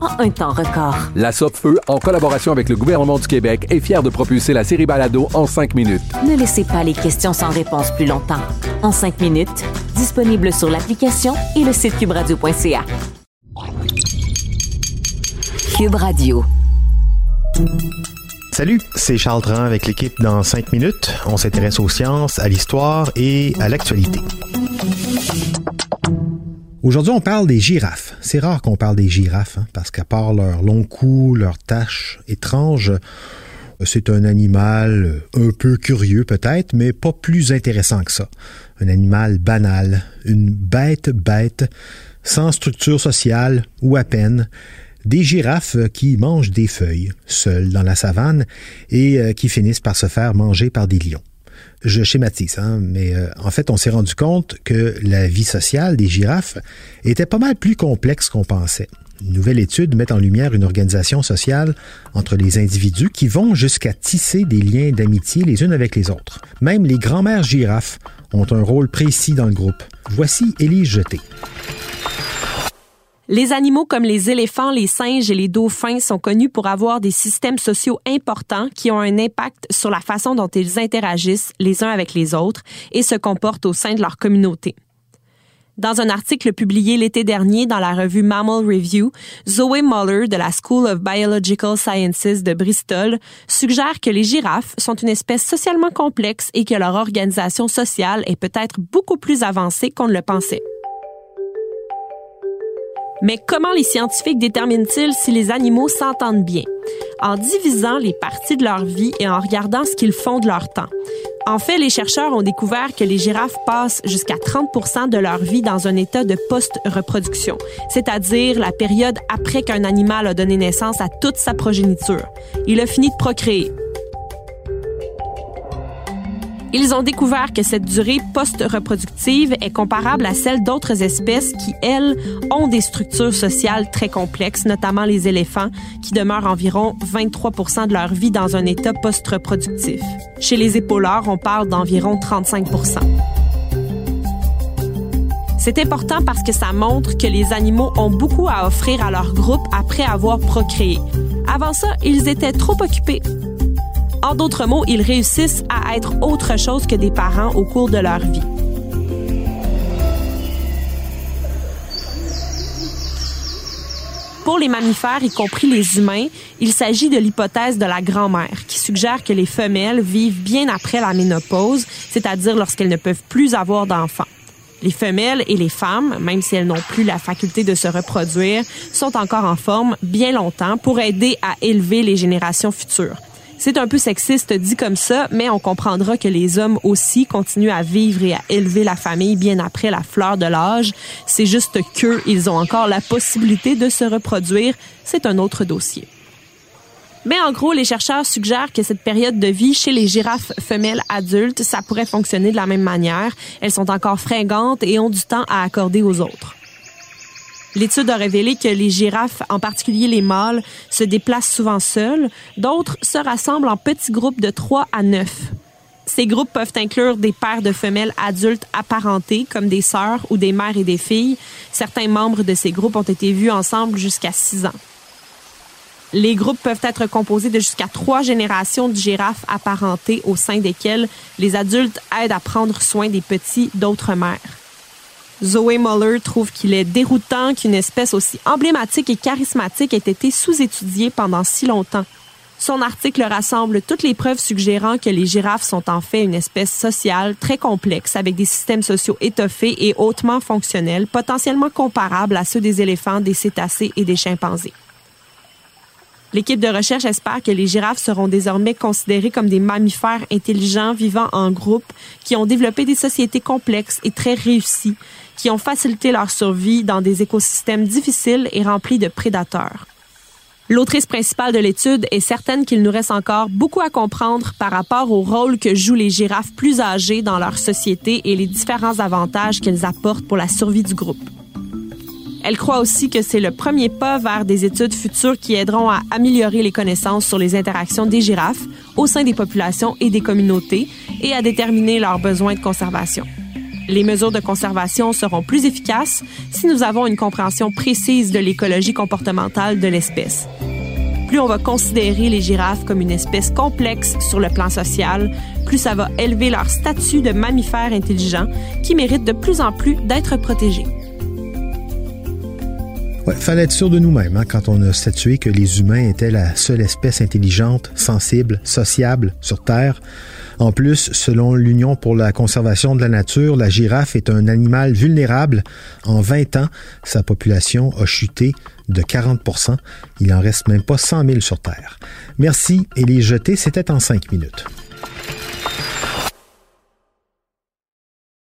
en un temps record. La Feu, en collaboration avec le gouvernement du Québec, est fière de propulser la série Balado en cinq minutes. Ne laissez pas les questions sans réponse plus longtemps. En cinq minutes, disponible sur l'application et le site cubradio.ca. Cube Radio. Salut, c'est Charles Tran avec l'équipe dans 5 minutes. On s'intéresse aux sciences, à l'histoire et à l'actualité. Aujourd'hui, on parle des girafes. C'est rare qu'on parle des girafes, hein, parce qu'à part leur long cou, leurs taches étranges, c'est un animal un peu curieux peut-être, mais pas plus intéressant que ça. Un animal banal, une bête bête, sans structure sociale ou à peine. Des girafes qui mangent des feuilles, seules dans la savane, et euh, qui finissent par se faire manger par des lions je schématise, hein, mais euh, en fait, on s'est rendu compte que la vie sociale des girafes était pas mal plus complexe qu'on pensait. Une nouvelle étude met en lumière une organisation sociale entre les individus qui vont jusqu'à tisser des liens d'amitié les unes avec les autres. Même les grands-mères girafes ont un rôle précis dans le groupe. Voici Élise Jeté. Les animaux comme les éléphants, les singes et les dauphins sont connus pour avoir des systèmes sociaux importants qui ont un impact sur la façon dont ils interagissent les uns avec les autres et se comportent au sein de leur communauté. Dans un article publié l'été dernier dans la revue Mammal Review, Zoe Muller de la School of Biological Sciences de Bristol suggère que les girafes sont une espèce socialement complexe et que leur organisation sociale est peut-être beaucoup plus avancée qu'on ne le pensait. Mais comment les scientifiques déterminent-ils si les animaux s'entendent bien? En divisant les parties de leur vie et en regardant ce qu'ils font de leur temps. En fait, les chercheurs ont découvert que les girafes passent jusqu'à 30 de leur vie dans un état de post-reproduction, c'est-à-dire la période après qu'un animal a donné naissance à toute sa progéniture. Il a fini de procréer. Ils ont découvert que cette durée post-reproductive est comparable à celle d'autres espèces qui, elles, ont des structures sociales très complexes, notamment les éléphants, qui demeurent environ 23 de leur vie dans un état post-reproductif. Chez les épaulards, on parle d'environ 35 c'est important parce que ça montre que les animaux ont beaucoup à offrir à leur groupe après avoir procréé. Avant ça, ils étaient trop occupés en d'autres mots, ils réussissent à être autre chose que des parents au cours de leur vie. Pour les mammifères, y compris les humains, il s'agit de l'hypothèse de la grand-mère, qui suggère que les femelles vivent bien après la ménopause, c'est-à-dire lorsqu'elles ne peuvent plus avoir d'enfants. Les femelles et les femmes, même si elles n'ont plus la faculté de se reproduire, sont encore en forme bien longtemps pour aider à élever les générations futures. C'est un peu sexiste dit comme ça, mais on comprendra que les hommes aussi continuent à vivre et à élever la famille bien après la fleur de l'âge. C'est juste qu'eux, ils ont encore la possibilité de se reproduire. C'est un autre dossier. Mais en gros, les chercheurs suggèrent que cette période de vie chez les girafes femelles adultes, ça pourrait fonctionner de la même manière. Elles sont encore fringantes et ont du temps à accorder aux autres. L'étude a révélé que les girafes, en particulier les mâles, se déplacent souvent seuls. D'autres se rassemblent en petits groupes de 3 à 9. Ces groupes peuvent inclure des paires de femelles adultes apparentées, comme des sœurs ou des mères et des filles. Certains membres de ces groupes ont été vus ensemble jusqu'à 6 ans. Les groupes peuvent être composés de jusqu'à trois générations de girafes apparentées au sein desquelles les adultes aident à prendre soin des petits d'autres mères. Zoé Muller trouve qu'il est déroutant qu'une espèce aussi emblématique et charismatique ait été sous-étudiée pendant si longtemps. Son article rassemble toutes les preuves suggérant que les girafes sont en fait une espèce sociale très complexe avec des systèmes sociaux étoffés et hautement fonctionnels, potentiellement comparables à ceux des éléphants, des cétacés et des chimpanzés. L'équipe de recherche espère que les girafes seront désormais considérées comme des mammifères intelligents vivant en groupe qui ont développé des sociétés complexes et très réussies, qui ont facilité leur survie dans des écosystèmes difficiles et remplis de prédateurs. L'autrice principale de l'étude est certaine qu'il nous reste encore beaucoup à comprendre par rapport au rôle que jouent les girafes plus âgées dans leur société et les différents avantages qu'elles apportent pour la survie du groupe. Elle croit aussi que c'est le premier pas vers des études futures qui aideront à améliorer les connaissances sur les interactions des girafes au sein des populations et des communautés et à déterminer leurs besoins de conservation. Les mesures de conservation seront plus efficaces si nous avons une compréhension précise de l'écologie comportementale de l'espèce. Plus on va considérer les girafes comme une espèce complexe sur le plan social, plus ça va élever leur statut de mammifères intelligents qui méritent de plus en plus d'être protégés. Ouais, fallait être sûr de nous-mêmes hein, quand on a statué que les humains étaient la seule espèce intelligente, sensible, sociable sur Terre. En plus, selon l'Union pour la conservation de la nature, la girafe est un animal vulnérable. En 20 ans, sa population a chuté de 40% Il en reste même pas 100 000 sur Terre. Merci et les jeter, c'était en 5 minutes.